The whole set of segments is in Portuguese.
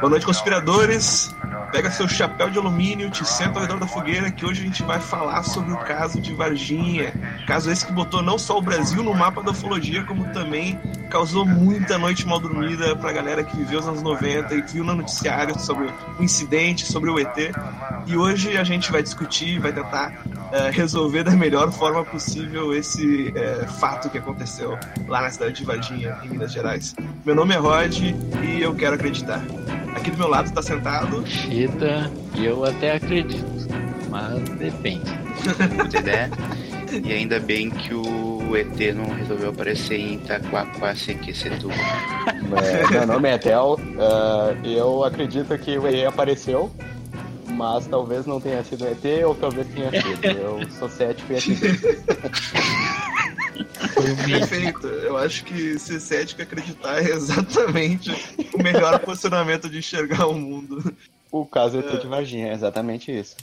Boa noite, conspiradores. Pega seu chapéu de alumínio, te senta ao redor da fogueira, que hoje a gente vai falar sobre o caso de Varginha. Caso esse que botou não só o Brasil no mapa da ufologia, como também causou muita noite mal dormida pra galera que viveu os anos 90 e viu no noticiário sobre o incidente, sobre o ET. E hoje a gente vai discutir, vai tentar uh, resolver da melhor forma possível esse uh, fato que aconteceu lá na cidade de Varginha, em Minas Gerais. Meu nome é Rod e eu quero acreditar. Aqui do meu lado está sentado. Chita, eu até acredito, mas depende. né? E ainda bem que o ET não resolveu aparecer em Itaquaquacequecetuba. É, meu nome é Tel. Uh, eu acredito que o ET apareceu, mas talvez não tenha sido ET ou talvez tenha sido. Eu sou cético e acredito. Perfeito. Eu acho que ser cético e acreditar é exatamente o melhor posicionamento de enxergar o mundo. O caso é de Varginha, é exatamente isso.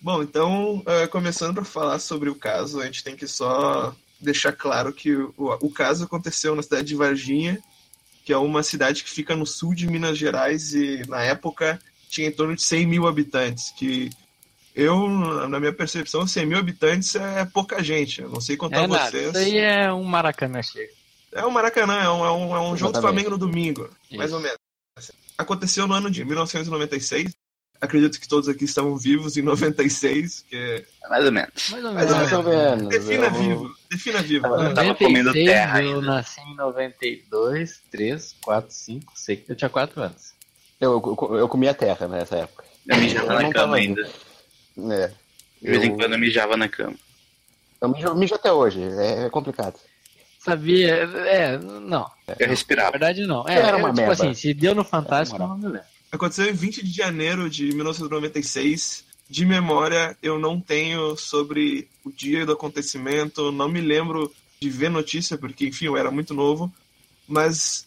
Bom, então, uh, começando para falar sobre o caso, a gente tem que só deixar claro que o, o caso aconteceu na cidade de Varginha, que é uma cidade que fica no sul de Minas Gerais e, na época, tinha em torno de 100 mil habitantes, que eu, na minha percepção, 100 mil habitantes é pouca gente. Eu não sei contar é nada, vocês. Isso aí é um Maracanã cheio. É um Maracanã, é um, é um, é um jogo do Flamengo no domingo, isso. mais ou menos. Aconteceu no ano de 1996. Acredito que todos aqui estavam vivos em 96, que é... Mais ou menos. Mais ou Mais menos. ou menos. Defina vivo. Defina vivo. Eu né? tava comendo 96, terra Eu ainda. nasci em 92, 3, 4, 5, 6. Eu tinha 4 anos. Eu, eu, eu comia terra nessa época. Eu Eu na não cama tava ainda. É. De vez em Eu- quando eu mijava na cama. Eu mijo, mijo até hoje, é, é complicado. Sabia? É, não. Na Eu respirava. verdade, não. É, Era é, uma tipo merda. assim, se deu no Fantástico, eu não me lembro. Aconteceu em 20 de janeiro de 1996. De memória, eu não tenho sobre o dia do acontecimento, não me lembro de ver notícia, porque, enfim, eu era muito novo. Mas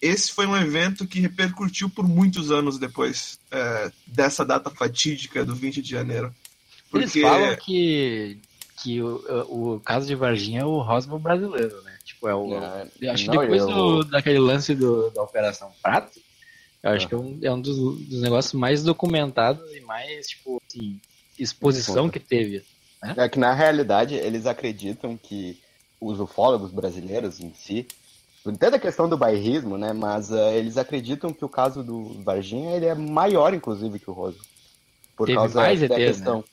esse foi um evento que repercutiu por muitos anos depois é, dessa data fatídica do 20 de janeiro. Eles falam que, que o, o caso de Varginha é o Roswell brasileiro, né? Tipo, é o. É, eu acho que depois eu- do, daquele lance do, da Operação Prato, eu acho Ah. que é um, é um dos, dos negócios mais documentados e mais, tipo, assim, exposição que teve. É que na realidade eles acreditam que os ufólogos brasileiros em si, entenda a questão do bairrismo, né? Mas eh, eles acreditam que o caso do Varginha ele é maior, inclusive, que o Rosa. Por Teve causa mais da ETs, questão.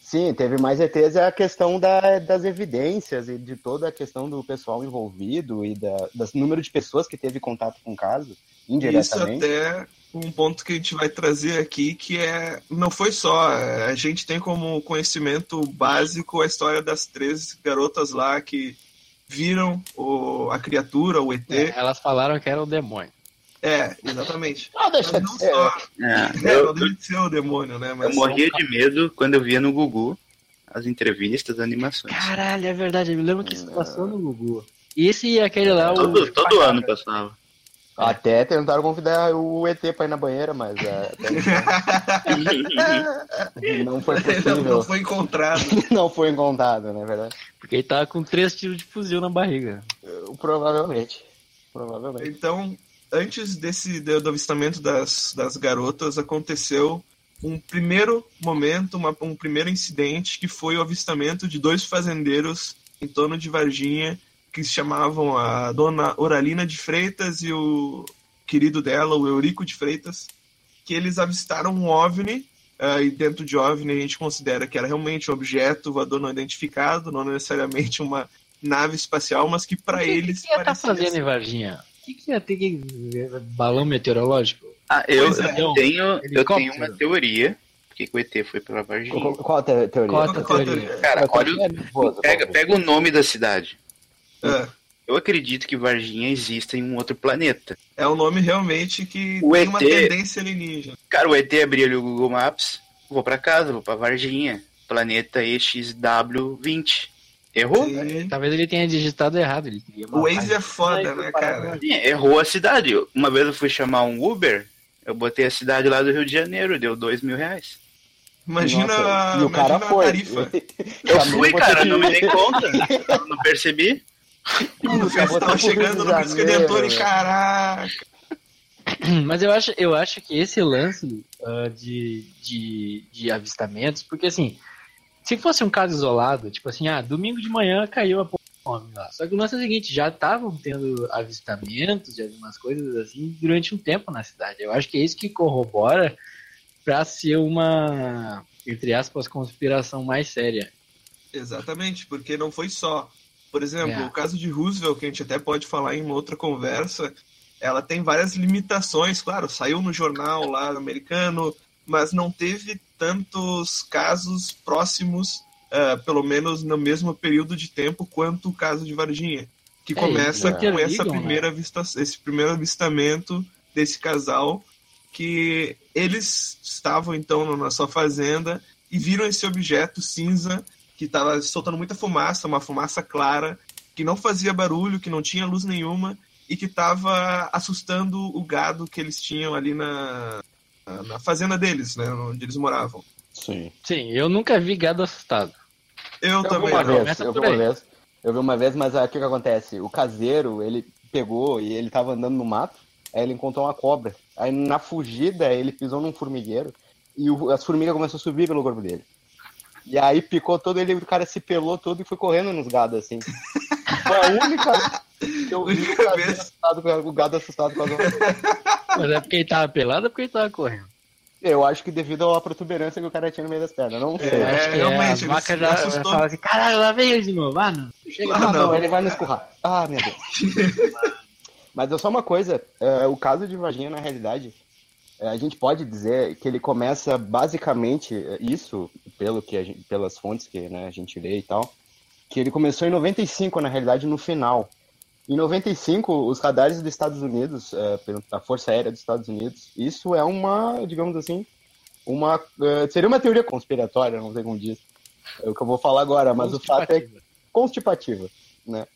Sim, teve mais ETs, é a questão da- das evidências e de toda a questão do pessoal envolvido e da, das número de pessoas que teve contato com o caso, Isso indiretamente. até um ponto que a gente vai trazer aqui, que é não foi só, é, a gente tem como conhecimento básico a história das três garotas lá que viram o, a criatura, o ET. É, elas falaram que era o demônio. É, exatamente. Ah, deixa Mas de não ser. só. É, É, eu, não deve ser o demônio, né? eu Mas morria de medo quando eu via no Gugu as entrevistas, as animações. Caralho, é verdade. Eu me lembro que isso passou no Gugu. E esse é aquele lá, o. Todo, todo ano passava. Até tentaram convidar o ET pra ir na banheira, mas é, até então não foi possível. não foi encontrado. não foi encontrado, não é verdade? Porque ele tava com três tiros de fuzil na barriga. Provavelmente. Provavelmente. Então, antes desse do do avistamento das, das garotas, aconteceu um primeiro momento, uma- um primeiro incidente, que foi o avistamento de dois fazendeiros em torno de Varginha, que se chamavam a dona Oralina de Freitas e o querido dela, o Eurico de Freitas, que eles avistaram um OVNI, ah, e dentro de OVNI a gente considera que era realmente um objeto voador não identificado, não necessariamente uma nave espacial, mas que para eles O que, que ia estar parecia fazendo ser- em Varginha? O que, que ia ter que. Balão meteorológico? Ah, eu, é. eu tenho, eu tenho uma teoria. Por que o ET foi pra Varginha? Qual, qual a te- teoria? Qual a teoria? Cara, olha, pega, pega o nome da cidade. Ah, Eu acredito que Varginha exista em um outro planeta. É um nome realmente que O tem uma ET. tendência alienígena. Cara, o ET abriu ali o Google Maps, vou pra casa, vou pra Varginha, planeta EXW20. Errou? Sim. Talvez ele tenha digitado errado. O. Waze é foda, né, cara? Sim, errou a cidade. Uma vez eu fui chamar um Uber, eu botei a cidade lá do Rio de Janeiro, deu dois mil reais. Imagina, Nossa, e o imagina cara a foi. tarifa. Eu Chamou fui, cara, não me dei conta. Eu não percebi. Pro chegando no de Cristo Redentor e velho. caraca. Mas eu acho, eu acho que esse lance uh, de, de, de avistamentos, porque assim, se fosse um caso isolado, tipo assim, ah, domingo de manhã caiu a homem lá. Só que o lance é o seguinte, já estavam tendo avistamentos de algumas coisas assim durante um tempo na cidade. Eu acho que é isso que corrobora para ser uma, entre aspas, conspiração mais séria. Exatamente, porque não foi só. Por exemplo, é. o caso de Roosevelt, que a gente até pode falar em uma outra conversa, ela tem várias limitações, claro, saiu no jornal lá americano, mas não teve tantos casos próximos, uh, pelo menos no mesmo período de tempo, quanto o caso de Varginha, que é, começa com essa primeira né? vista, esse primeiro avistamento desse casal, que eles estavam então na sua fazenda e viram esse objeto cinza que estava soltando muita fumaça, uma fumaça clara, que não fazia barulho, que não tinha luz nenhuma e que estava assustando o gado que eles tinham ali na, na fazenda deles, né, onde eles moravam. Sim. Sim, eu nunca vi gado assustado. Eu, eu também. Vi uma vez, eu vi uma vez. Eu vi uma vez, mas o que, que acontece? O caseiro, ele pegou e ele estava andando no mato, aí ele encontrou uma cobra. Aí na fugida ele pisou num formigueiro e o, as formigas começaram a subir pelo corpo dele. E aí picou todo ele, o cara se pelou todo e foi correndo nos gados, assim. Foi a única que eu vi o, gado assustado, o gado assustado com a Mas é porque ele tava pelado ou porque ele tava correndo? Eu acho que devido à protuberância que o cara tinha no meio das pernas, não sei. É, acho que realmente, é, a vaca já fala assim, caralho, lá vem ele de novo, ah não. Chega, ah, não, não, ele vai nos escurrar. Ah, meu Deus. Mas é só uma coisa, é, o caso de Varginha, na realidade, a gente pode dizer que ele começa basicamente é, isso, pelo que gente, pelas fontes que né, a gente lê e tal, que ele começou em 95, na realidade, no final. Em 95, os radares dos Estados Unidos, é, a Força Aérea dos Estados Unidos, isso é uma, digamos assim, uma é, seria uma teoria conspiratória, não sei como diz, é o que eu vou falar agora, mas o fato é constipativa, né?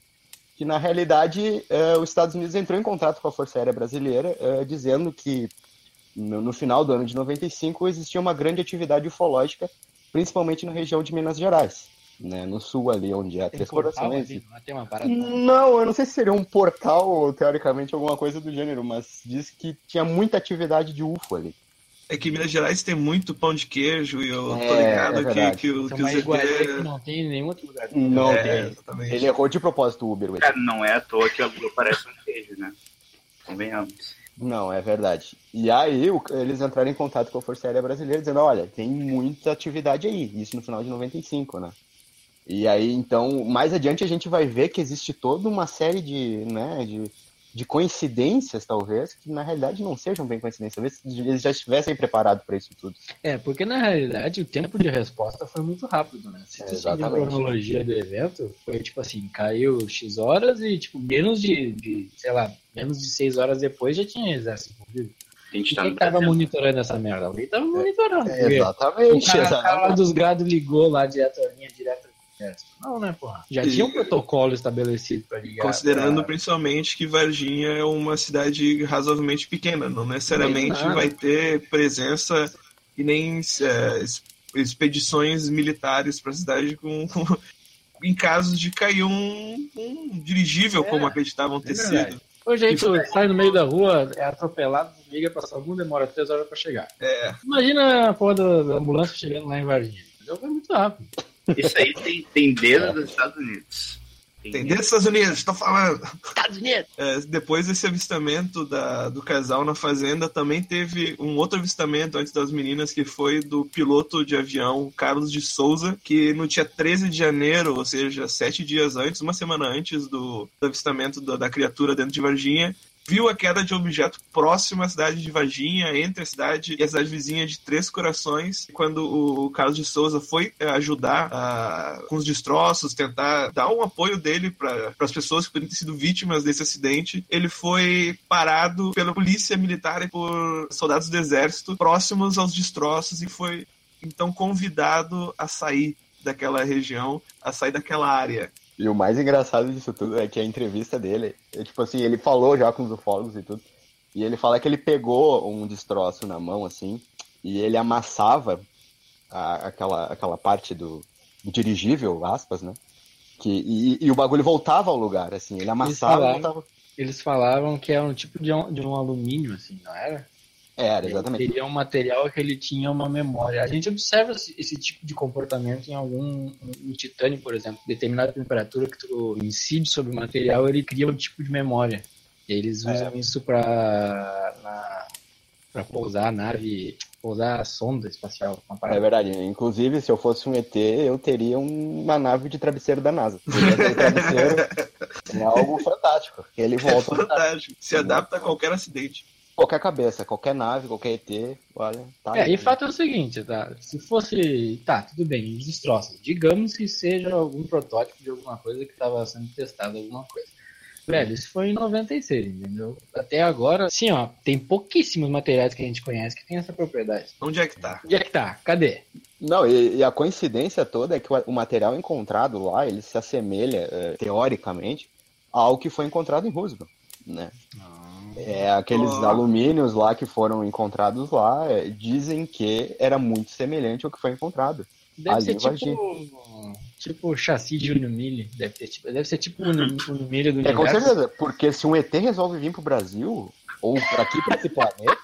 Que na realidade é, os Estados Unidos entrou em contato com a Força Aérea Brasileira, é, dizendo que no, no, final do ano de 95 existia uma grande atividade ufológica, principalmente na região de Minas Gerais né, no sul ali, onde é Três Corações. Não, eu não sei se seria um portal ou teoricamente alguma coisa do gênero, mas diz que tinha muita atividade de UFO ali. É que Minas Gerais tem muito pão de queijo e eu é, tô ligado é que, que, o, que os ET... não tem em nenhum outro lugar. Não é, tem. Exatamente. Ele errou de propósito o Uber. É, não é à toa que a Lua parece um queijo, né? Convenhamos. Não, é verdade. E aí eles entraram em contato com a Força Aérea Brasileira dizendo, olha, tem muita atividade aí. Isso no final de 95, né? E aí, então, mais adiante a gente vai ver que existe toda uma série de, né, de, de coincidências, talvez, que na realidade não sejam bem coincidências. Talvez eles já estivessem preparados para isso tudo. É, porque na realidade o tempo de resposta foi muito rápido, né? Se tu é, a cronologia do evento, foi tipo assim, caiu X horas e, tipo, menos de, de sei lá, menos de 6 horas depois já tinha exército envolvido. E quem tava monitorando essa merda? Alguém tava monitorando. É, exatamente. O cara, exatamente. cara dos grados ligou lá direto, a linha direta não, né, porra? Já e... tinha um protocolo estabelecido para ligar. Considerando pra... principalmente que Varginha é uma cidade razoavelmente pequena, não necessariamente vai ter presença e nem é, expedições militares para a cidade com, com, em casos de cair um, um dirigível, é, como acreditavam ter é sido. Hoje a gente sai no meio da rua, é atropelado, liga pra algum demora três horas para chegar. É. Imagina a porra da ambulância chegando lá em Varginha. Foi muito rápido. Isso aí tem, tem dedo dos Estados Unidos. Tem, tem dedo dos Estados Unidos, tô falando. Estados Unidos. É, depois desse avistamento da, do casal na fazenda, também teve um outro avistamento antes das meninas, que foi do piloto de avião Carlos de Souza, que no dia 13 de janeiro, ou seja, sete dias antes, uma semana antes do, do avistamento da, da criatura dentro de Varginha, viu a queda de objeto próximo à cidade de Varginha, entre a cidade e a cidade vizinha de Três Corações. Quando o Carlos de Souza foi eh, ajudar com os destroços, tentar dar um apoio dele para as pessoas que poderiam ter sido vítimas desse acidente, ele foi parado pela polícia militar e por soldados do exército próximos aos destroços e foi então convidado a sair daquela região, a sair daquela área. E o mais engraçado disso tudo é que a entrevista dele, é, tipo assim, ele falou já com os ufólogos e tudo, e ele fala que ele pegou um destroço na mão, assim, e ele amassava a, aquela, aquela parte do, do, dirigível, aspas, né? Que, e, e, o bagulho voltava ao lugar, assim, ele amassava e voltava. eles falavam que era um tipo de um, de um alumínio, assim, não era? Era, exatamente. Ele teria um material que ele tinha uma memória. A gente observa esse, tipo de comportamento em algum no titânio, por exemplo, determinada temperatura que tu incide sobre o material, ele cria um tipo de memória. E eles usam isso para para pousar a nave, pousar a sonda espacial. É verdade. Inclusive, se eu fosse um ET, eu teria uma nave de travesseiro da NASA. Travesseiro é algo fantástico. Ele É volta fantástico. Se adapta a qualquer acidente. Qualquer cabeça, qualquer nave, qualquer ET, olha, tá É, aí. e fato é o seguinte, tá? Se fosse. Tá, tudo bem, os destroços. Digamos que seja algum protótipo de alguma coisa que estava sendo testado, alguma coisa. Velho, isso foi em 96, entendeu? Até agora, assim, ó, tem pouquíssimos materiais que a gente conhece que tem essa propriedade. Onde é que tá? Onde é que tá? Cadê? Não, e, e a coincidência toda é que o, o material encontrado lá, ele se assemelha, eh, teoricamente, ao que foi encontrado em Roosevelt, né? É, aqueles Oh. alumínios lá que foram encontrados lá, eh, dizem que era muito semelhante ao que foi encontrado. Deve Ali ser tipo. Tipo chassi de Unimilli. Deve, ter, tipo, deve ser tipo o Uni- Unimilli do É, com universo. certeza, porque se um ET resolve vir pro Brasil, ou pra aqui, pra esse planeta,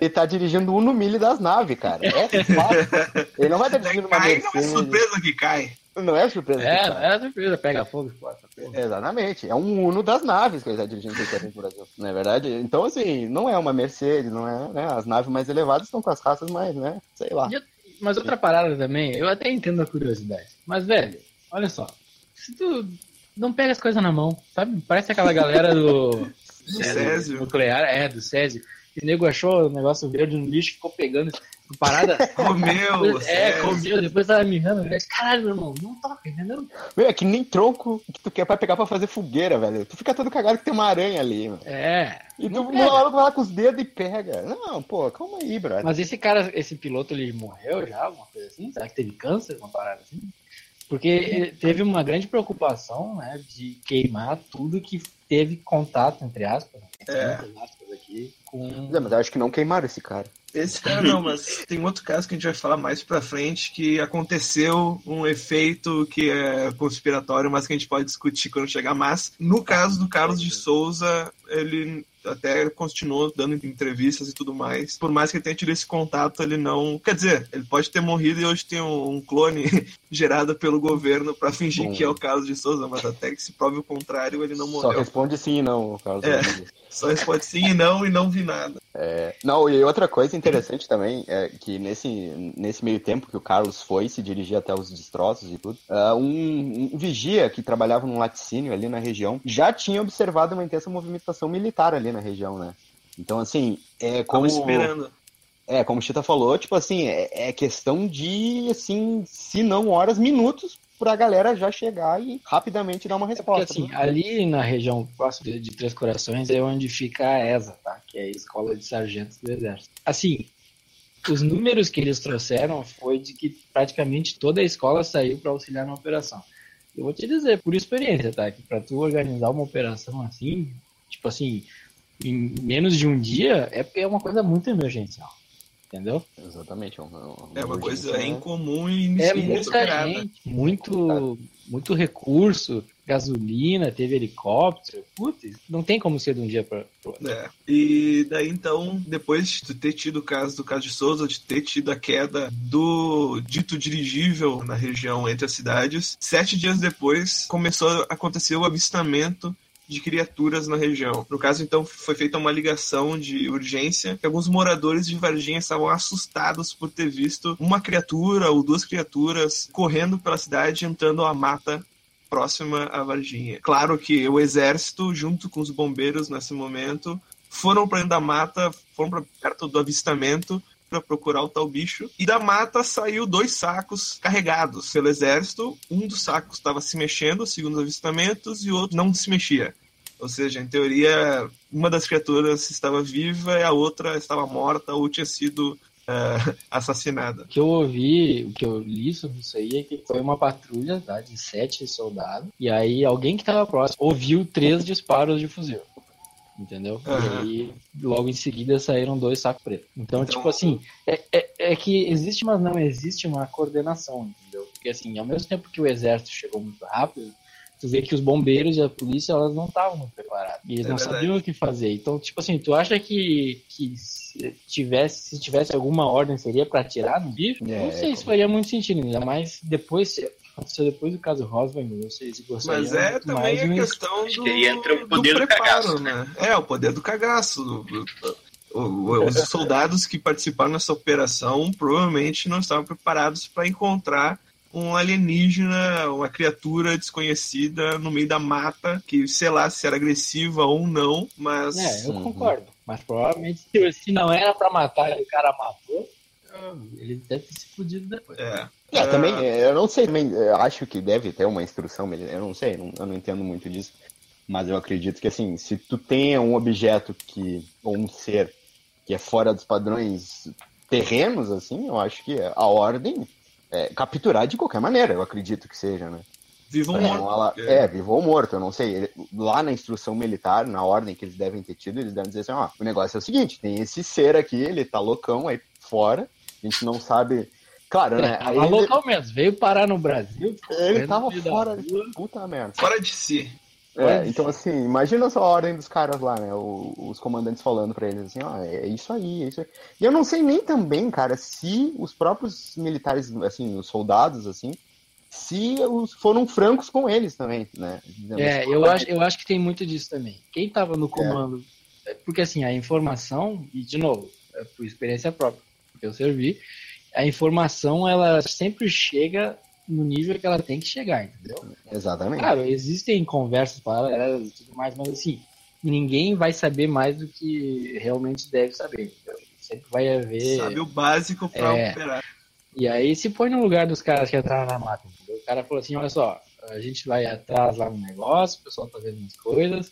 ele tá dirigindo o no milho das naves, cara. É fato. Ele não vai estar dirigindo uma não é Mercedes. surpresa que cai. Não é surpresa. É, tá. é surpresa, pega fogo, essa porra. Exatamente. É um Uno das naves que ele está dirigindo pro Brasil. Não é verdade? Então, assim, não é uma Mercedes, não é. Né? As naves mais elevadas estão com as raças mais, né? Sei lá. E eu- Mas outra parada também, eu até entendo a curiosidade. Mas, velho, olha só. Se tu não pega as coisas na mão, sabe? Parece aquela galera do. Do é, Césio. nuclear, é, do Césio. Esse nego achou o negócio verde no lixo, ficou pegando parada. Comeu, é, Césio. comeu, depois tava mirrando. Caralho, meu irmão, não toca, entendeu? Meu, é que nem tronco que tu quer pra pegar pra fazer fogueira, velho. Tu fica todo cagado que tem uma aranha ali, mano. É. E tu uma pega. hora tu vai lá com os dedos e pega. Não, pô, calma aí, brother. Mas esse cara, esse piloto, ele morreu já, alguma coisa assim? Será que teve câncer, uma parada assim? Porque ele teve uma grande preocupação, né, de queimar tudo que teve contato, entre aspas, É. aqui, com... Não, mas eu acho que não queimaram esse cara. Esse cara não, mas tem outro caso que a gente vai falar mais pra frente que aconteceu um efeito que é conspiratório, mas que a gente pode discutir quando chegar. Mas no caso do Carlos de Souza, ele até continuou dando entrevistas e tudo mais. Por mais que ele tenha tido esse contato, ele não. Quer dizer, ele pode ter morrido e hoje tem um, clone gerado pelo governo pra fingir Bom. que é o Carlos de Souza, mas até que se prove o contrário, ele não Só morreu. responde sim e não, Carlos. É. Só responde sim e não e não vi nada. Não, e outra coisa interessante também é que nesse, nesse meio tempo que o Carlos foi se dirigir até os destroços e tudo, ah, um, um vigia que trabalhava num laticínio ali na região já tinha observado uma intensa movimentação militar ali na região, né? Então, assim, é como, Como esperando. é, como o Chita falou, tipo assim, é, é questão de, assim, se não horas, minutos pra galera já chegar e rapidamente dar uma Porque resposta. assim, né? ali na região próxima de, Três Corações é onde fica a ESA, tá? Que é a Escola de Sargentos do Exército. Assim, os números que eles trouxeram foi de que praticamente toda a escola saiu para auxiliar na operação. Eu vou te dizer, por experiência, tá? Que para tu organizar uma operação assim, tipo assim, em menos de um dia, é porque é uma coisa muito emergencial. Entendeu? Exatamente. É uma, É uma coisa urgência- incomum e É muita gente, muito, muito recurso, gasolina, teve helicóptero. Putz, não tem como ser de um dia para outro. É. E daí então, depois de ter tido o caso do caso de Souza, de ter tido a queda do dito dirigível na região entre as cidades, sete dias depois começou a acontecer o avistamento de criaturas na região. No caso, então, foi feita uma ligação de urgência que alguns moradores de Varginha estavam assustados por ter visto uma criatura ou duas criaturas correndo pela cidade entrando à mata próxima a Varginha. Claro que o exército, junto com os bombeiros nesse momento, foram para dentro da mata, foram para perto do avistamento para procurar o tal bicho. E da mata saiu dois sacos carregados pelo exército. Um dos sacos estava se mexendo, segundo os avistamentos, e o outro não se mexia. Ou seja, em teoria, uma das criaturas estava viva e a outra estava morta ou tinha sido eh, assassinada. O que eu ouvi, o que eu li sobre isso aí é que foi uma patrulha tá, de sete soldados. E aí alguém que estava próximo ouviu três disparos de fuzil. Entendeu? Aham. E logo em seguida saíram dois sacos pretos. Então, Então- tipo assim, é, é, é que existe, mas não existe uma coordenação, entendeu? Porque assim, ao mesmo tempo que o exército chegou muito rápido, tu vê que os bombeiros e a polícia, elas não estavam muito preparadas. E eles É não verdade. sabiam o que fazer. Então, tipo assim, tu acha que, que se tivesse, se tivesse alguma ordem seria pra atirar no bicho? É, não sei se faria muito sentido, ainda mais depois, aconteceu depois do caso Roswell, não sei se gostaria Mas é muito também mais a questão Acho do, que aí entra o poder do preparo, cagaço, né? É, o poder do cagaço. O- o- o- Os soldados que participaram nessa operação provavelmente não estavam preparados para encontrar um alienígena, uma criatura desconhecida no meio da mata, que sei lá se era agressiva ou não, mas É, eu concordo. Mas provavelmente se, se não era pra matar e o cara matou, ele deve ter se fudido depois. é. É, Ah, também, é, eu não sei, também, eu acho que deve ter uma instrução, eu não sei, não- eu não entendo muito disso. Mas eu acredito que, assim, se tu tem um objeto que, ou um ser que é fora dos padrões terrenos, assim, eu acho que a ordem é capturar de qualquer maneira, eu acredito que seja, né? Viva um É, morto. ela- é, vivo ou morto, eu não sei. Ele- lá na instrução militar, na ordem que eles devem ter tido, eles devem dizer assim, ó, o negócio é o seguinte, tem esse ser aqui, ele tá loucão aí fora, a gente não sabe... Claro, né? É, Aí ele, local mesmo, veio parar no Brasil. ele tava fora, rua. puta merda. Fora de si. É, então assim, imagina só a ordem dos caras lá, né? o- os comandantes falando pra eles assim, ó, é isso aí, é isso aí. E eu não sei nem também, cara, se os próprios militares, assim, os soldados, assim, se os foram francos com eles também, né? Dizendo É, assim, eu "Olha, acho, eu acho que tem muito disso também. Quem tava no comando. é, Porque assim, a informação, e de novo, é por experiência própria, que eu servi, a informação ela sempre chega no nível que ela tem que chegar, entendeu? Exatamente. Claro, existem conversas paralelas e tudo mais, mas assim, ninguém vai saber mais do que realmente deve saber. entendeu? Sempre vai haver. Sabe o básico pra É. operar. E aí se põe no lugar dos caras que entraram na mata. Entendeu? O cara falou assim, olha só, a gente vai atrás lá no negócio, o pessoal tá vendo umas coisas,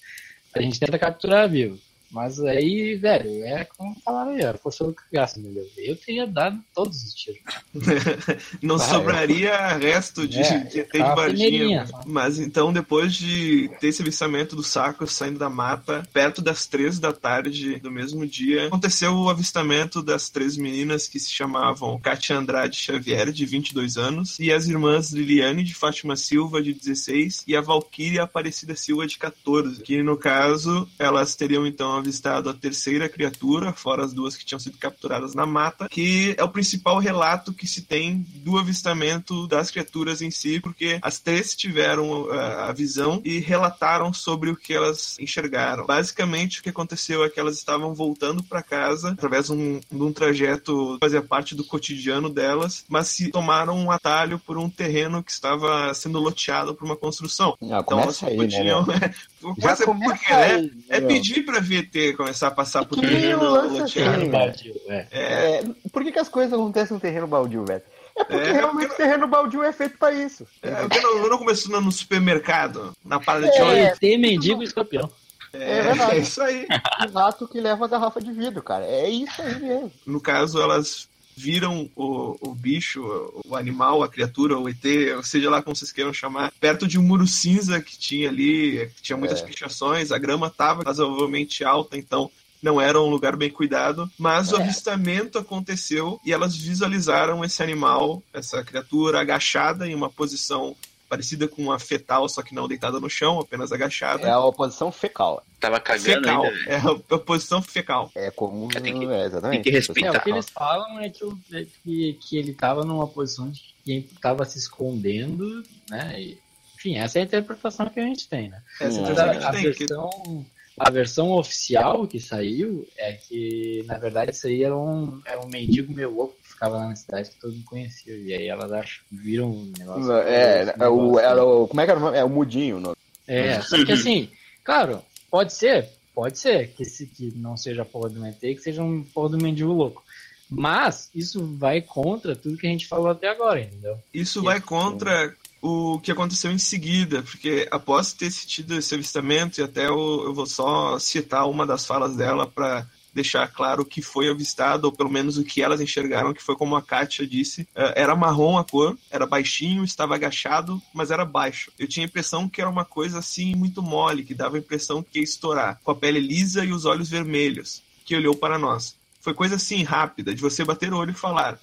a gente tenta capturar vivo. Mas aí, velho, é como falaram aí, ó, força do cagaço, entendeu? Eu teria dado todos os tiros. Não Ah, sobraria resto de, É, de ET de só. Mas então, depois de ter esse avistamento do saco saindo da mata, perto das três da tarde do mesmo dia, aconteceu o avistamento das três meninas que se chamavam Katia Andrade Xavier, de 22 anos, e as irmãs Liliane de Fátima Silva, de 16, e a Valquíria Aparecida Silva, de 14. Que no caso, elas teriam então avistado a terceira criatura, fora as duas que tinham sido capturadas na mata, que é o principal relato que se tem do avistamento das criaturas em si, porque as três tiveram ah, a visão e relataram sobre o que elas enxergaram. Basicamente, o que aconteceu é que elas estavam voltando para casa através de um, de um trajeto que fazia parte do cotidiano delas, mas se tomaram um atalho por um terreno que estava sendo loteado por uma construção. Ah, Então elas aí, podiam. né? Já é começa porque, né? aí, É meu. pedir pra VT começar a passar por Que terreno loteado. assim, Baldio, é. É, É, por que, que as coisas acontecem no terreno baldio, velho? É porque É, realmente o terreno baldio é feito pra isso. é, porque não, não começou no supermercado, na parada de É. óleo. Tem mendigo e escorpião. É, verdade. é isso aí. O rato que leva a garrafa de vidro, cara. É isso aí mesmo. No caso, elas viram o, o bicho, o animal, a criatura, o ET, ou seja lá como vocês queiram chamar, perto de um muro cinza que tinha ali, que tinha muitas É. pichações, a grama estava razoavelmente alta, então não era um lugar bem cuidado, mas o É. avistamento aconteceu e elas visualizaram esse animal, essa criatura agachada em uma posição parecida com uma fetal, só que não deitada no chão, apenas agachada. É a oposição fecal. Tava cagando Fecal, ainda. é a, posição fecal. É comum. É, tem que- é, exatamente. tem que respeitar. É, o que eles falam é que, o- é que, que ele tava numa posição de que tava se escondendo, né? E, enfim, essa é a interpretação que a gente tem, né? Essa é a a, a que tem, que versão, a versão oficial que saiu é que, na verdade, isso aí era um, era um mendigo meio louco que ficava lá na cidade que todo mundo conhecia. E aí elas acham, viram um negócio. É, é, o, negócio era o. Como é que era o nome? É o Mudinho. o nome. É, só que assim, claro, pode ser, pode ser que, se, que não seja a porra do ET, que seja um porra do mendigo louco. Mas isso vai contra tudo que a gente falou até agora, entendeu? Isso Isso. vai contra o que aconteceu em seguida, porque após ter tido esse avistamento, e até eu, eu vou só citar uma das falas dela para deixar claro o que foi avistado, ou pelo menos o que elas enxergaram, que foi como a Kátia disse. eh, Era marrom a cor, era baixinho, estava agachado, mas era baixo. Eu tinha a impressão que era uma coisa assim muito mole, que dava a impressão que ia estourar, com a pele lisa e os olhos vermelhos, que olhou para nós. Foi coisa assim rápida, de você bater o olho e falar: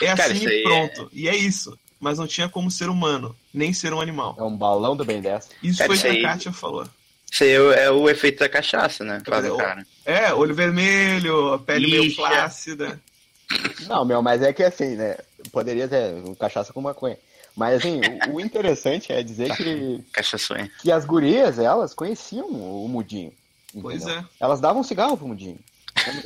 é Cara, assim e pronto. E é isso. Mas não tinha como ser humano, nem ser um animal. É um balão do Ben 10. Isso Cara, foi o que a Kátia falou. Isso aí é o- é o efeito da cachaça, né? Faz É, cara. É, olho vermelho, a pele meio Lixa. flácida. Não, meu, mas é que assim, né? Poderia ter um cachaça com maconha. Mas assim, o, o interessante é dizer que, Cachaçonha. que as gurias, elas conheciam o Mudinho. Pois entendeu? é. Elas davam cigarro pro Mudinho.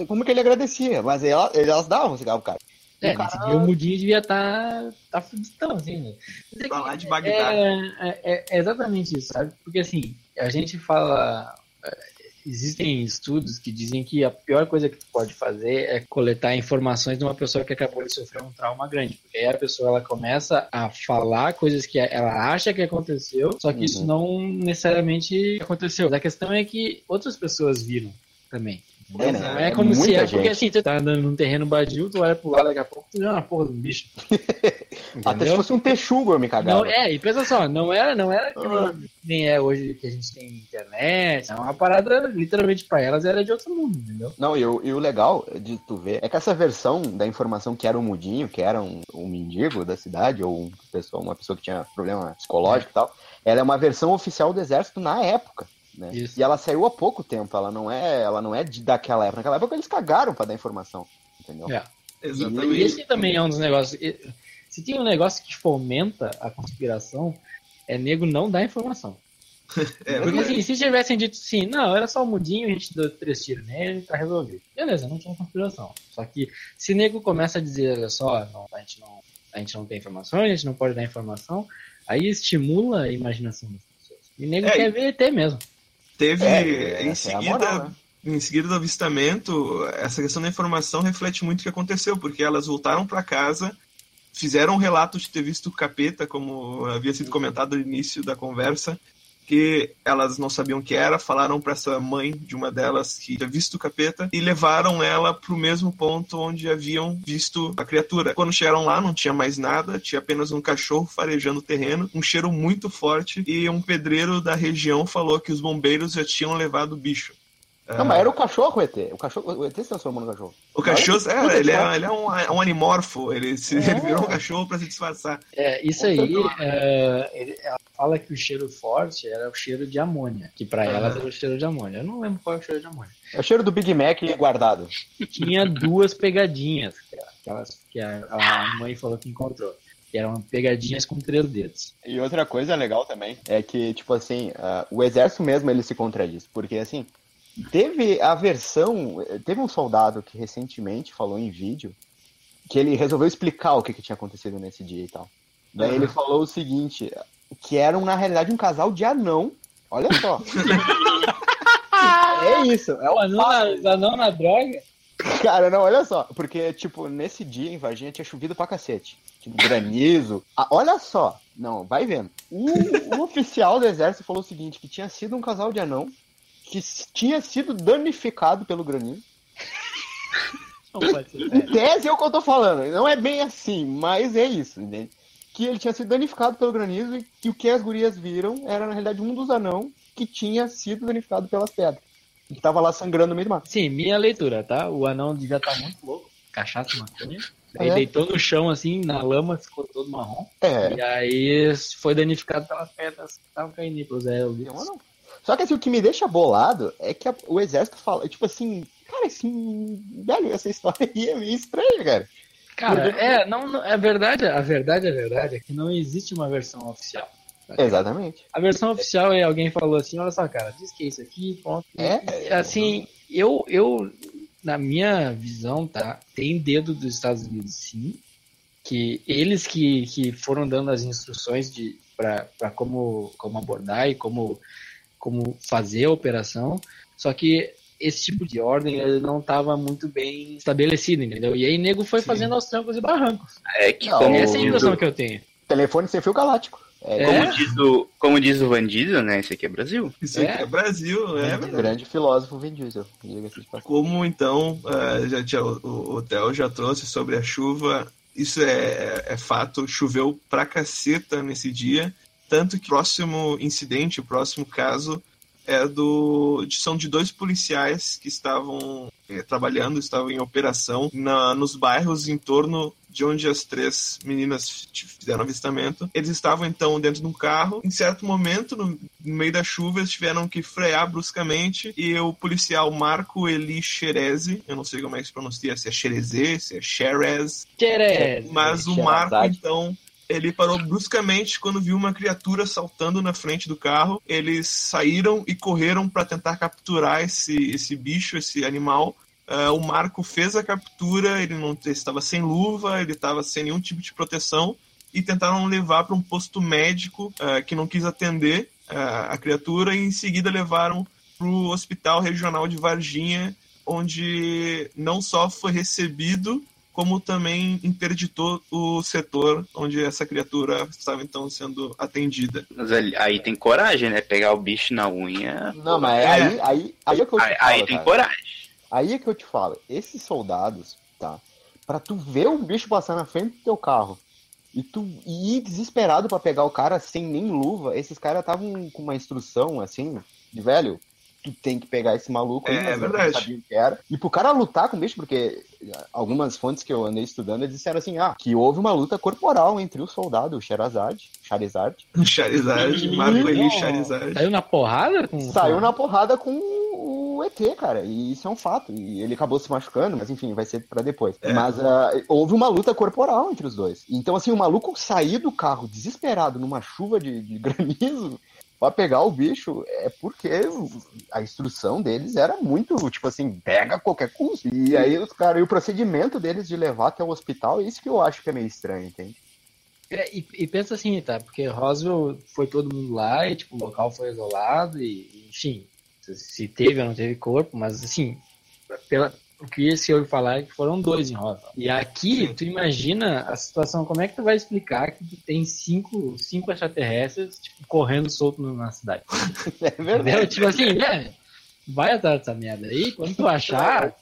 Como que ele agradecia, mas ela- elas davam cigarro pro cara. É, O cara- nesse dia o Mudinho devia estar tá, tá fudidão, assim, né? É Pra que- lá de Bagdá. É, é- é- é exatamente isso, sabe? Porque assim, a gente fala. é, Existem estudos que dizem que a pior coisa que tu pode fazer é coletar informações de uma pessoa que acabou de sofrer um trauma grande. Porque aí a pessoa ela começa a falar coisas que ela acha que aconteceu, só que isso Uhum. não necessariamente aconteceu. A questão é que outras pessoas viram também. É, né? É É como se é, porque gente. assim, tu tá andando num terreno badio, tu olha pro lado, daqui a pouco tu vê uma porra um bicho. Até se fosse um texugo eu me cagava. Não, é, e pensa só, não era, não era que Ah. nem é hoje que a gente tem internet, é uma parada, literalmente pra elas era de outro mundo, entendeu? Não, e o, o legal de tu ver é que essa versão da informação que era um mudinho, que era um, um mendigo da cidade, ou um pessoa, uma pessoa que tinha problema psicológico e tal, ela é uma versão oficial do exército na época. Né? E ela saiu há pouco tempo, ela não é, ela não é de, daquela época. Naquela época eles cagaram pra dar informação. Entendeu? É. E Exatamente. esse também é um dos negócios. e- Se tem um negócio que fomenta a conspiração, é nego não dar informação. É, mas- assim, se tivessem dito assim, não, era só o mudinho, a gente deu três tiros nele, tá resolvido. Beleza, não tinha conspiração. Só que se nego começa a dizer, olha só, não, a, gente não, a gente não tem informação, a gente não pode dar informação, aí estimula a imaginação das pessoas. E nego É, quer e- ver ET mesmo. Teve É, em é seguida. moral, né? Em seguida do avistamento, essa questão da informação reflete muito o que aconteceu, porque elas voltaram para casa, fizeram um relato de ter visto o capeta, como havia sido comentado no início da conversa, que elas não sabiam o que era, falaram para essa mãe de uma delas que tinha visto o capeta e levaram ela para o mesmo ponto onde haviam visto a criatura. Quando chegaram lá, não tinha mais nada, tinha apenas um cachorro farejando o terreno, um cheiro muito forte e um pedreiro da região falou que os bombeiros já tinham levado o bicho. Não, mas era o cachorro o ET. O, cachorro, o ET se transformou no cachorro. O cachorro, é, ele, é, ele é um, é um animorfo, ele, se, É. ele virou um cachorro para se disfarçar. É, isso aí, é, ele- ela fala que o cheiro forte era o cheiro de amônia, que pra elas era o cheiro de amônia. Eu não lembro qual é o cheiro de amônia. É o cheiro do Big Mac guardado. Tinha duas pegadinhas, que, aquelas que a, a mãe falou que encontrou. Que eram pegadinhas com três dedos. E outra coisa legal também é que, tipo assim, ah, o exército mesmo ele se contradiz. Porque, assim, teve a versão. Teve um soldado que recentemente falou em vídeo que ele resolveu explicar o que, que tinha acontecido nesse dia e tal. Daí Aham. ele falou o seguinte: que eram, na realidade, um casal de anão. Olha só. é isso. É O o anão na, anão na droga? Cara, não, olha só. Porque, tipo, nesse dia em Varginha tinha chovido pra cacete. Tipo, granizo. Ah, olha só. Não, vai vendo. O, o oficial do exército falou o seguinte, que tinha sido um casal de anão que tinha sido danificado pelo granizo. Não pode ser Em sério. tese é o que eu tô falando. Não é bem assim, mas é isso, entende? Que ele tinha sido danificado pelo granizo e que o que as gurias viram era, na realidade, um dos anão que tinha sido danificado pelas pedras. E que tava lá sangrando no meio do mato. Sim, minha leitura, tá? O anão devia estar muito louco. Cachaça, maconha. Aí É. deitou no chão, assim, na lama, ficou todo marrom. É, E aí foi danificado pelas pedras que estavam caindo aerolitos. uma não. Só que assim, o que me deixa bolado é que a- o exército fala, tipo assim, cara, assim, velho, essa história aí é meio estranha, cara. Cara, é, não, não- é verdade, a verdade, a verdade é que não existe uma versão oficial. Exatamente. A versão oficial é alguém falou assim, olha só, cara, diz que é isso aqui, ponto. É. E, assim, eu, eu, na minha visão, tá, tem dedo dos Estados Unidos sim, que eles que, que foram dando as instruções de para como, como abordar e como, como fazer a operação, só que esse tipo de ordem ele não estava muito bem estabelecido, entendeu? E aí nego foi Sim. fazendo aos trancos e barrancos. É que, Não, como, Essa é a impressão o, que eu tenho. Telefone sem fio galáctico. É, É? como, diz o, como diz o Van Diesel, né? Esse aqui é Brasil. Isso É. aqui é Brasil, é verdade. grande filósofo Vin Diesel. Como então, eh, já tinha, o, o Theo já trouxe sobre a chuva, isso é, é fato, choveu pra caceta nesse dia, tanto que o próximo incidente, o próximo caso, é do de- são de dois policiais que estavam eh, trabalhando, estavam em operação na, nos bairros em torno de onde as três meninas fizeram avistamento. Eles estavam então dentro de um carro. Em certo momento, no, no meio da chuva, eles tiveram que frear bruscamente e o policial Marco Eli Xerezi, eu não sei como é que se pronuncia, se é Xerezê, se é Xerez, Tcherez. mas o. Marco, então, ele parou bruscamente quando viu uma criatura saltando na frente do carro. Eles saíram e correram para tentar capturar esse, esse bicho, esse animal. Ah, o Marco fez a captura, ele não estava sem luva, ele estava sem nenhum tipo de proteção e tentaram levar para um posto médico ah, que não quis atender ah, a criatura e em seguida levaram para o Hospital Regional de Varginha, onde não só foi recebido, como também interditou o setor onde essa criatura estava então sendo atendida. Mas aí tem coragem, né? Pegar o bicho na unha. Não, mas É. aí, aí, aí é que eu te Aí, falo, aí tem cara. coragem. Aí é que eu te falo, esses soldados, tá? Pra tu ver o bicho passar na frente do teu carro e tu ir desesperado pra pegar o cara sem nem luva, esses caras estavam com uma instrução assim, de velho, tu tem que pegar esse maluco aí, É, mas é eles não verdade. sabiam o que era. E pro cara lutar com o bicho, porque algumas fontes que eu andei estudando, disseram assim, ah, que houve uma luta corporal entre o soldado, o Sherazade, Charizard, Charizard, Marco Eli Charizard. Saiu na porrada com. saiu na porrada com o ET, cara. E isso é um fato. E ele acabou se machucando, mas enfim, vai ser pra depois. É. Mas ah, houve uma luta corporal entre os dois. Então, assim, o maluco sair do carro desesperado numa chuva de, de granizo pra pegar o bicho é porque a instrução deles era muito, tipo assim, pega a qualquer custo. E aí os caras, e o procedimento deles de levar até o hospital, é isso que eu acho que é meio estranho, entende? É, e, e pensa assim, tá? Porque Roswell foi todo mundo lá e tipo, o local foi isolado e, enfim, se teve ou não teve corpo, mas assim, pela, o que se ouve falar é que foram dois em Roswell. E aqui, tu imagina a situação, como é que tu vai explicar que tu tem cinco, cinco extraterrestres tipo, correndo solto na cidade? É Entendeu? verdade. Tipo assim, né? Vai atrás dessa merda aí, quando tu achar,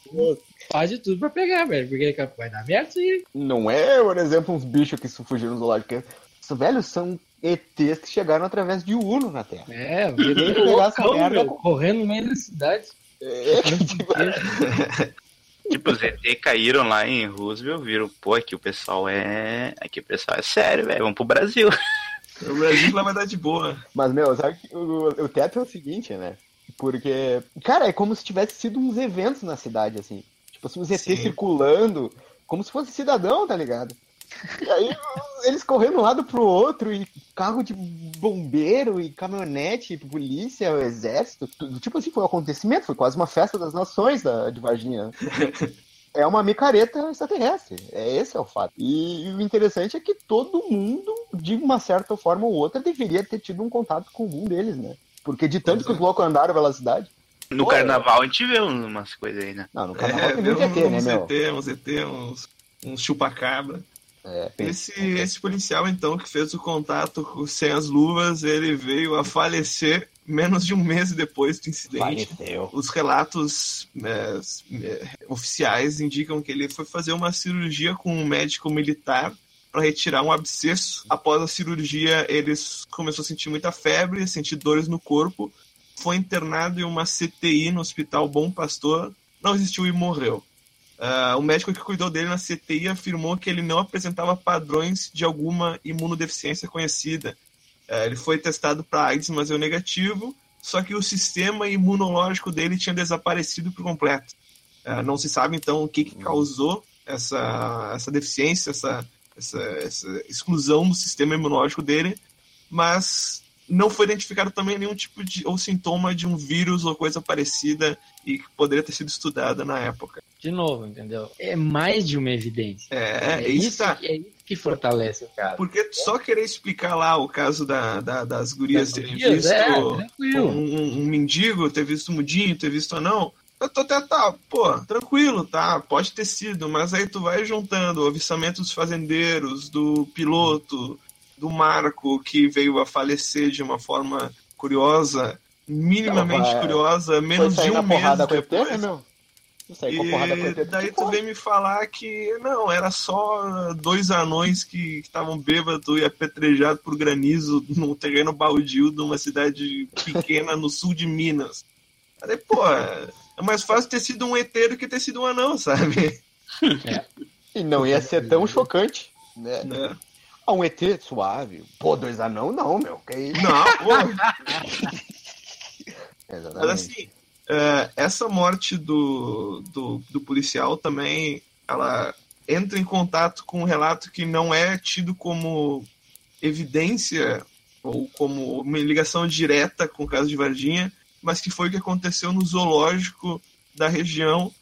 faz de tudo pra pegar, velho, porque vai dar merda isso aí. Não é, por exemplo, uns bichos que fugiram do zoológico. Isso, velho, são ETs que chegaram através de Uno na Terra. É, pegar essa loucão, merda. correndo no meio da cidade. É, tipo, Tipo, os ET caíram lá em Roosevelt, viram, pô, aqui o pessoal é. Aqui o pessoal é sério, velho. Vamos pro Brasil. O Brasil lá vai dar de boa. Mas, meu, sabe que o, o teto é o seguinte, né? Porque, cara, é como se tivesse sido uns eventos na cidade, assim. Tipo assim, os ET Sim. circulando, como se fosse cidadão, tá ligado? E aí, eles correndo de um lado pro outro, e carro de bombeiro, e caminhonete, polícia, exército. tudo. Tipo assim, foi um acontecimento, foi quase uma festa das nações da, de Varginha. É uma micareta extraterrestre. É esse é o fato. E, o interessante é que todo mundo, de uma certa forma ou outra, deveria ter tido um contato com algum deles, né? Porque de tanto que os loucos andaram pela cidade. No Pô, carnaval a gente vê umas coisas aí, né? Não, no carnaval É, tem muito ET, né, uns meu? ET, uns ET, uns, uns chupacabra. É, Esse, esse policial, então, que fez o contato com- sem as luvas, ele veio a falecer menos de um mês depois do incidente. Faleceu. Os relatos é, é, oficiais indicam que ele foi fazer uma cirurgia com um médico militar para retirar um abscesso. Após a cirurgia, ele começou a sentir muita febre, sentir dores no corpo. Foi internado em uma CTI no Hospital Bom Pastor, não existiu e morreu. Ah, o médico que cuidou dele na CTI afirmou que ele não apresentava padrões de alguma imunodeficiência conhecida. Ah, ele foi testado para AIDS, mas deu negativo, só que o sistema imunológico dele tinha desaparecido por completo. Ah, não se sabe, então, o que, que causou essa, essa deficiência, essa, essa, essa exclusão do sistema imunológico dele, mas não foi identificado também nenhum tipo de ou sintoma de um vírus ou coisa parecida e que poderia ter sido estudada na época. De novo, entendeu? É mais de uma evidência. É, é isso, tá. que, é isso que fortalece o cara. Porque só querer explicar lá o caso da, da- das gurias Das terem gurias, visto é, um, um- um mendigo, ter visto um mudinho, ter visto anão, eu tô até, tá, pô, tranquilo, tá, pode ter sido, mas aí tu vai juntando o avistamento dos fazendeiros, do piloto, do Marco, que veio a falecer de uma forma curiosa, minimamente vai- curiosa, Foi menos de um mês depois. né, meu? E daí tu vem me falar que não, era só dois anões que estavam bêbados e apedrejados por granizo num terreno baldio de uma cidade pequena no sul de Minas. Aí, pô, é mais fácil ter sido um ET do que ter sido um anão, sabe? E não ia ser tão chocante. Né? É. Ah, um ET suave. Pô, dois anão não, meu. Que isso? Não, pô. Mas assim, é, essa morte do, do, do policial também, ela entra em contato com um relato que não é tido como evidência ou como uma ligação direta com o caso de Varginha, mas que foi o que aconteceu no zoológico da região,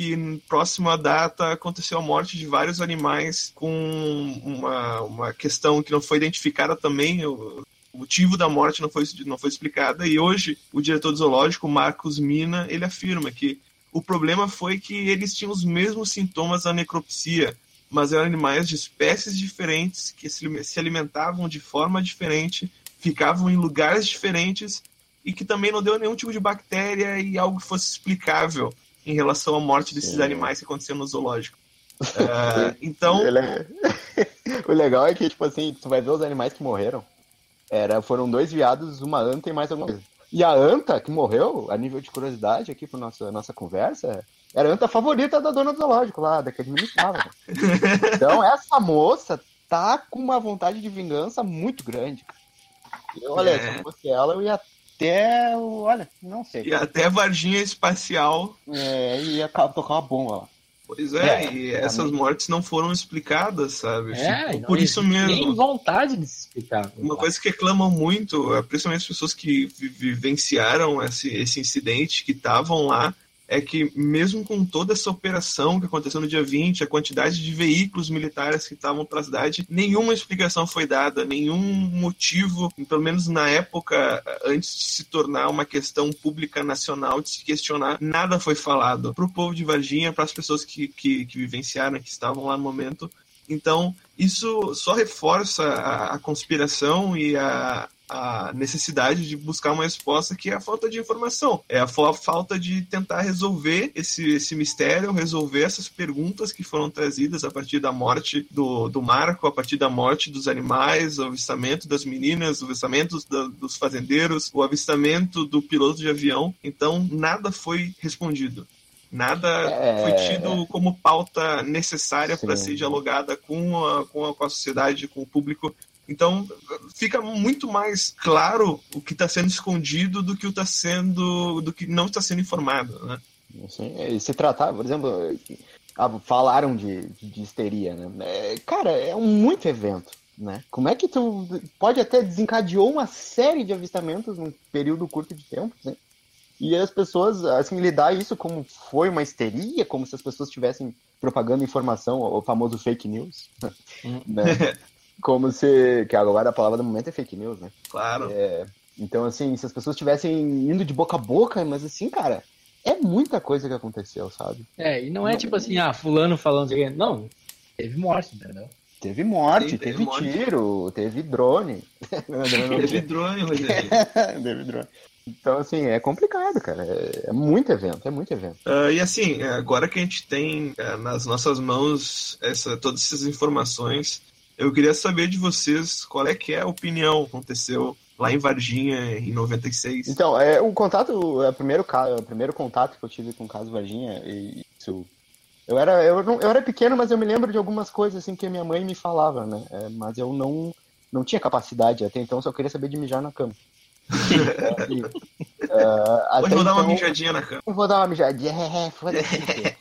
que próximo à data aconteceu a morte de vários animais com uma, uma questão que não foi identificada também, o, o motivo da morte não foi, não foi explicada, e hoje o diretor do zoológico, Marcos Mina, ele afirma que o problema foi que eles tinham os mesmos sintomas da necropsia, mas eram animais de espécies diferentes, que se alimentavam de forma diferente, ficavam em lugares diferentes, e que também não deu nenhum tipo de bactéria e algo que fosse explicável em relação à morte desses animais que aconteceu no zoológico. É, então, é- o legal é que, tipo assim, tu vai ver os animais que morreram. Era, foram dois viados, uma anta e mais alguma coisa. E a anta que morreu, a nível de curiosidade aqui para nossa nossa conversa, era a anta favorita da dona do zoológico lá, da que administrava. então essa moça tá com uma vontade de vingança muito grande. Eu, olha, É. se eu fosse ela, eu ia até, olha, não sei. e até Varginha Espacial É, ia ca- tocar uma bomba lá. Pois é, É, e essas mortes não foram explicadas, sabe? É, não por isso mesmo. Nem vontade de se explicar. Uma coisa que reclamam muito, é, principalmente as pessoas que vi- vivenciaram esse, esse incidente, que estavam lá, é que mesmo com toda essa operação que aconteceu no dia 20, a quantidade de veículos militares que estavam para a cidade, nenhuma explicação foi dada, nenhum motivo, pelo menos na época, antes de se tornar uma questão pública nacional, de se questionar, nada foi falado para o povo de Varginha, para as pessoas que, que, que vivenciaram, que estavam lá no momento. Então, isso só reforça a, a conspiração e a, a necessidade de buscar uma resposta que é a falta de informação. É a falta de tentar resolver esse, esse mistério, resolver essas perguntas que foram trazidas a partir da morte do, do Marco, a partir da morte dos animais, o avistamento das meninas, o avistamento da- dos fazendeiros, o avistamento do piloto de avião. Então, nada foi respondido. Nada É. foi tido como pauta necessária para ser dialogada com a, com, a, com a sociedade, com o público. Então, fica muito mais claro o que está sendo escondido do que o tá sendo, do que não está sendo informado, né? Assim, e se tratar, por exemplo, falaram de, de histeria, né? É, cara, é um muito evento, né? Como é que tu pode até desencadeou uma série de avistamentos num período curto de tempo, né? E as pessoas, assim, lidar isso como foi uma histeria, como se as pessoas estivessem propagando informação, o famoso fake news, né? Como se, que agora a palavra do momento é fake news, né? Claro. Então, assim, se as pessoas estivessem indo de boca a boca, mas assim, cara, é muita coisa que aconteceu, sabe? É, e não é tipo assim, ah, fulano falando alguém. Não, teve morte, entendeu? Teve morte, Sim, teve teve, morte. tiro, teve drone. Teve drone, Rogério. teve drone. Então, assim, é complicado, cara. É, é muito evento, é muito evento. Ah, e assim, agora que a gente tem ah, nas nossas mãos essa, todas essas informações, eu queria saber de vocês qual é que é a opinião que aconteceu lá em Varginha em 96. Então, é, o contato, é o primeiro, o primeiro contato que eu tive com o caso Varginha, e isso. Eu era, eu, não- eu era pequeno, mas eu me lembro de algumas coisas assim que minha mãe me falava, né? É, mas eu não, não tinha capacidade até então, só queria saber de mijar na cama. Assim, Hoje eu vou dar uma então- mijadinha na cama. Vou dar uma mijadinha, é, foda-se.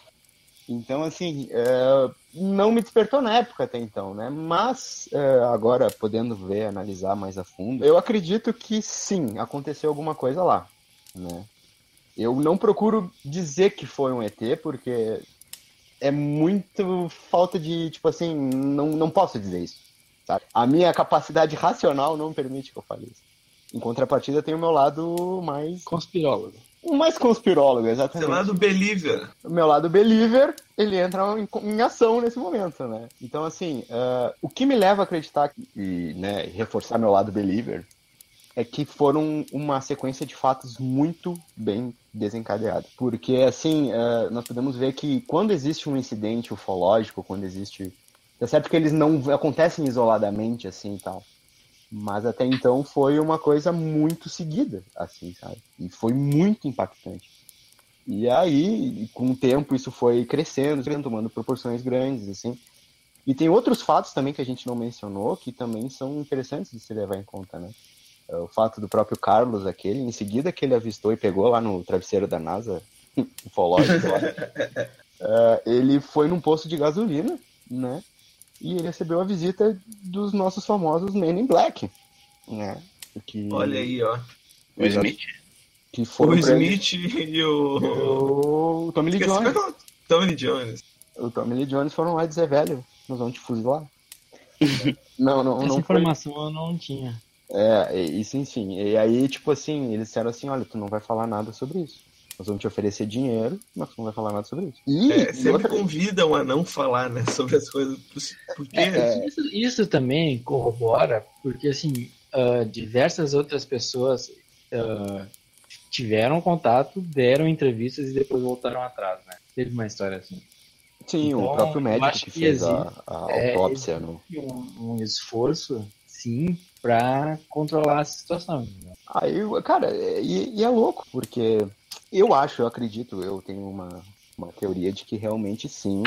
Então, assim, é, não me despertou na época até então, né? Mas, é, agora, podendo ver, analisar mais a fundo, eu acredito que sim, aconteceu alguma coisa lá, né? Eu não procuro dizer que foi um ET, porque é muito falta de, tipo assim, não, não posso dizer isso, sabe? A minha capacidade racional não permite que eu fale isso. Em contrapartida, tem o meu lado mais Conspirólogo. o mais conspirólogo, exatamente. lá do Believer. O meu lado believer, ele entra em, em ação nesse momento, né? Então, assim, ah, o que me leva a acreditar e né, reforçar meu lado believer é que foram uma sequência de fatos muito bem desencadeada. Porque, assim, uh, nós podemos ver que quando existe um incidente ufológico, quando existe. É certo que eles não acontecem isoladamente, assim e tal. Mas até então foi uma coisa muito seguida, assim, sabe? E foi muito impactante. E aí, com o tempo, isso foi crescendo, tomando proporções grandes, assim. E tem outros fatos também que a gente não mencionou, que também são interessantes de se levar em conta, né? É o fato do próprio Carlos, aquele, em seguida que ele avistou e pegou lá no travesseiro da NASA, ufológico lá, uh, ele foi num posto de gasolina, né? E ele recebeu a visita dos nossos famosos Men in Black, né? Que... Olha aí, ó. O Smith? Que foi o Smith e o... o Tommy Lee Jones. Tommy Lee Jones. O Tommy Lee Jones foram lá dizer, velho, nós vamos te fuzilar. não, não, Essa não informação foi... eu não tinha. É, isso enfim. E aí, tipo assim, eles disseram assim, olha, tu não vai falar nada sobre isso. Nós vamos te oferecer dinheiro, mas tu não vai falar nada sobre isso. E é, sempre outra... convidam a não falar, né, sobre as coisas. Porque... É, isso, isso, também corrobora, porque assim, uh, diversas outras pessoas uh, tiveram contato, deram entrevistas e depois voltaram atrás, né? Teve uma história assim. Sim, então, o próprio médico que, que fez a, a é, autópsia. No... Um, um esforço, sim, para controlar a situação. Aí, cara, e, e, é louco, porque eu acho, eu acredito, eu tenho uma, uma teoria de que realmente sim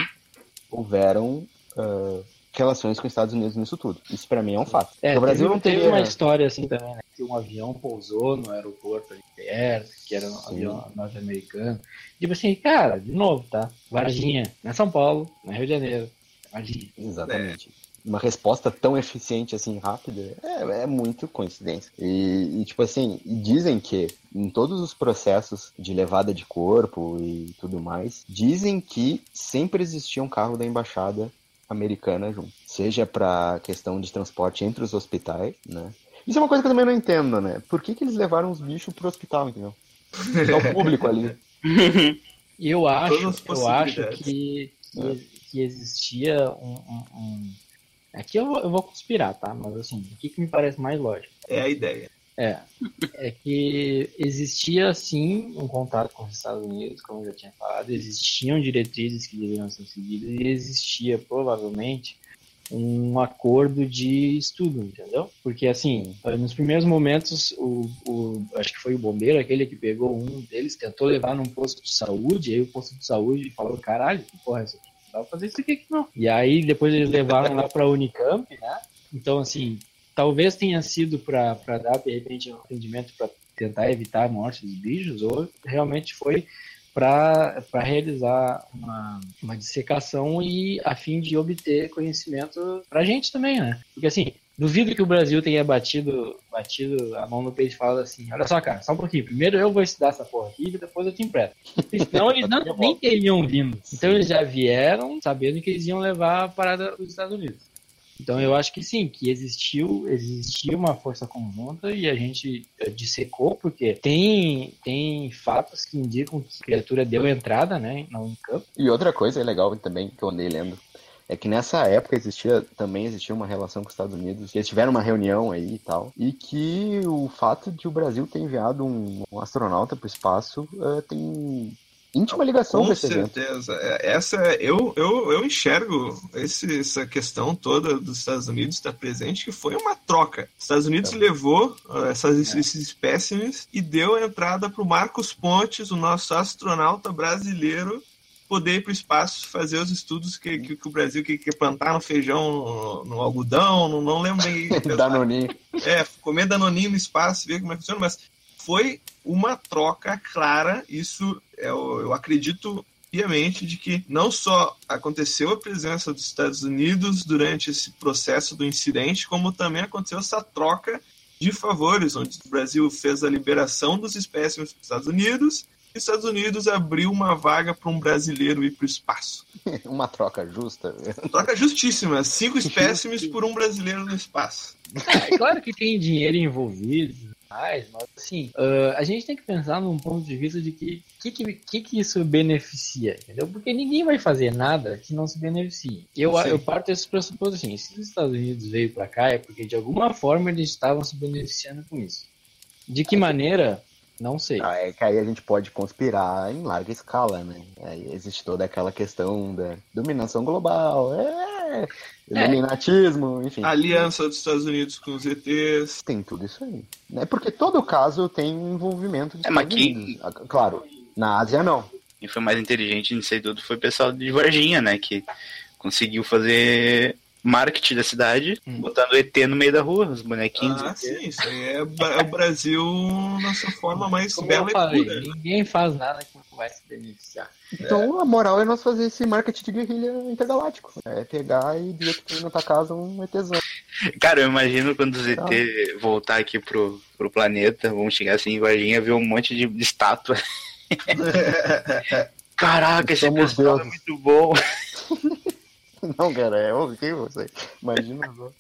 houveram uh, relações com os Estados Unidos nisso tudo. Isso para mim é um fato. É, o Brasil teve, não teria... uma história assim também, né? Que um avião pousou no aeroporto de perto, que era um sim. avião norte-americano. Tipo assim, cara, de novo, tá? Varginha, na é São Paulo, na Rio de Janeiro. Varginha. Exatamente. É uma resposta tão eficiente assim, rápida, é, é muito coincidência. E, e, tipo assim, dizem que em todos os processos de levada de corpo e tudo mais, dizem que sempre existia um carro da embaixada americana junto. Seja para questão de transporte entre os hospitais, né? Isso é uma coisa que eu também não entendo, né? Por que, que eles levaram os bichos pro hospital, entendeu? É o público ali. eu acho, eu acho que, que, é. que existia um, um, um Aqui eu, eu vou conspirar, tá? Mas assim, o que, que me parece mais lógico? É a ideia. É. É que existia sim um contato com os Estados Unidos, como eu já tinha falado, existiam diretrizes que deveriam ser seguidas e existia provavelmente um acordo de estudo, entendeu? Porque assim, nos primeiros momentos, o, o, acho que foi o bombeiro, aquele que pegou um deles, tentou levar num posto de saúde, aí o posto de saúde falou, caralho, que porra é essa aqui? Dá pra fazer isso aqui, não. E aí depois eles levaram lá pra Unicamp, né? Então, assim, talvez tenha sido para dar, de repente, um atendimento para tentar evitar a morte dos bichos, ou realmente foi para realizar uma, uma dissecação e a fim de obter conhecimento para a gente também, né? Porque assim, Duvido que o Brasil tenha batido, batido a mão no peito e falado assim: olha só, cara, só um pouquinho. Primeiro eu vou estudar essa porra aqui e depois eu te empresto. Senão eles não, nem teriam vindo. Então eles já vieram sabendo que eles iam levar a parada dos Estados Unidos. Então eu acho que sim, que existiu, existiu uma força conjunta e a gente eh, dissecou, porque tem, tem fatos que indicam que a criatura deu entrada, né, na Unicamp. E outra coisa legal também que eu andei lendo é que nessa época existia também existia uma relação com os Estados Unidos, que eles tiveram uma reunião aí e tal, e que o fato de o Brasil ter enviado um, um astronauta para o espaço uh, tem íntima ligação com certeza é, essa eu, eu, eu enxergo esse, essa questão toda dos Estados Unidos estar presente que foi uma troca os Estados Unidos é. levou uh, essas, é. esses espécimes e deu a entrada para o Marcos Pontes o nosso astronauta brasileiro poder ir para o espaço fazer os estudos que, que, que o Brasil que, que plantar no feijão, no, no algodão, não, não lembro nem. danoninho. É, comer danoninho no espaço, ver como é que funciona, mas foi uma troca clara, isso eu, eu acredito piamente de que não só aconteceu a presença dos Estados Unidos durante esse processo do incidente, como também aconteceu essa troca de favores, onde o Brasil fez a liberação dos espécimes para os Estados Unidos Estados Unidos abriu uma vaga para um brasileiro ir para o espaço. uma troca justa. Troca justíssima. Cinco espécimes por um brasileiro no espaço. É, claro que tem dinheiro envolvido, mas assim, uh, a gente tem que pensar num ponto de vista de que que, que, que, isso beneficia, entendeu? Porque ninguém vai fazer nada que não se beneficie. Eu, eu parto desse pressuposto assim, se os Estados Unidos veio para cá é porque de alguma forma eles estavam se beneficiando com isso. De que maneira? Não sei. Ah, é que aí a gente pode conspirar em larga escala, né? Aí existe toda aquela questão da dominação global, é, iluminatismo, enfim. Aliança dos Estados Unidos com os ETs. Tem tudo isso aí. Né? Porque todo caso tem envolvimento dos É, mas quem-. Ah, Claro, na Ásia não. Quem foi mais inteligente nisso aí tudo foi o pessoal de Varginha, né? Que conseguiu fazer marketing da cidade, Hum. botando ET no meio da rua, os bonequinhos. Ah, sim, isso aí é, é o Brasil na sua forma mais Como bela falei, e pura. ninguém faz nada que não vai se beneficiar. Então a moral é nós fazer esse marketing de guerrilha intergaláctico. É pegar e dizer que tem na tua casa um ETzão. Cara, eu imagino quando os ET Tá. voltar aqui pro, pro planeta, vão chegar assim em Varginha ver um monte de, de estátua. Caraca, esse pessoal é muito bom. Não, cara, é horrível isso aí. Imagina só.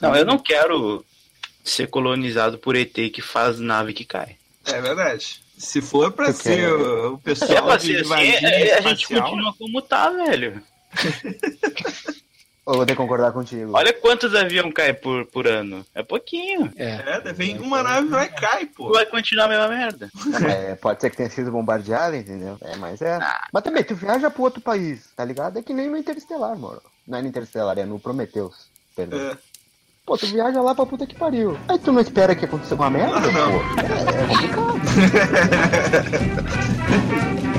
Não, eu não quero ser colonizado por ET que faz nave que cai. É verdade. Se for pra Tu ser o, o É pessoal pra de assim, é- é- a gente espacial, continua como tá, velho. Eu vou ter que concordar contigo. Olha quantos aviões caem por, por ano. É pouquinho. É. É, vem uma nave e vai cai, pô. Vai continuar a mesma merda. É, pode ser que tenha sido bombardeada, entendeu? É, mas é. Ah. Mas também, tu viaja pro outro país, tá ligado? É que nem no Interestelar, mano. Não é no Interestelar, é no Prometheus. Perdão. É. Pô, tu viaja lá pra puta que pariu. Aí tu não espera que aconteça uma merda? Não, não. Pô, é, é complicado.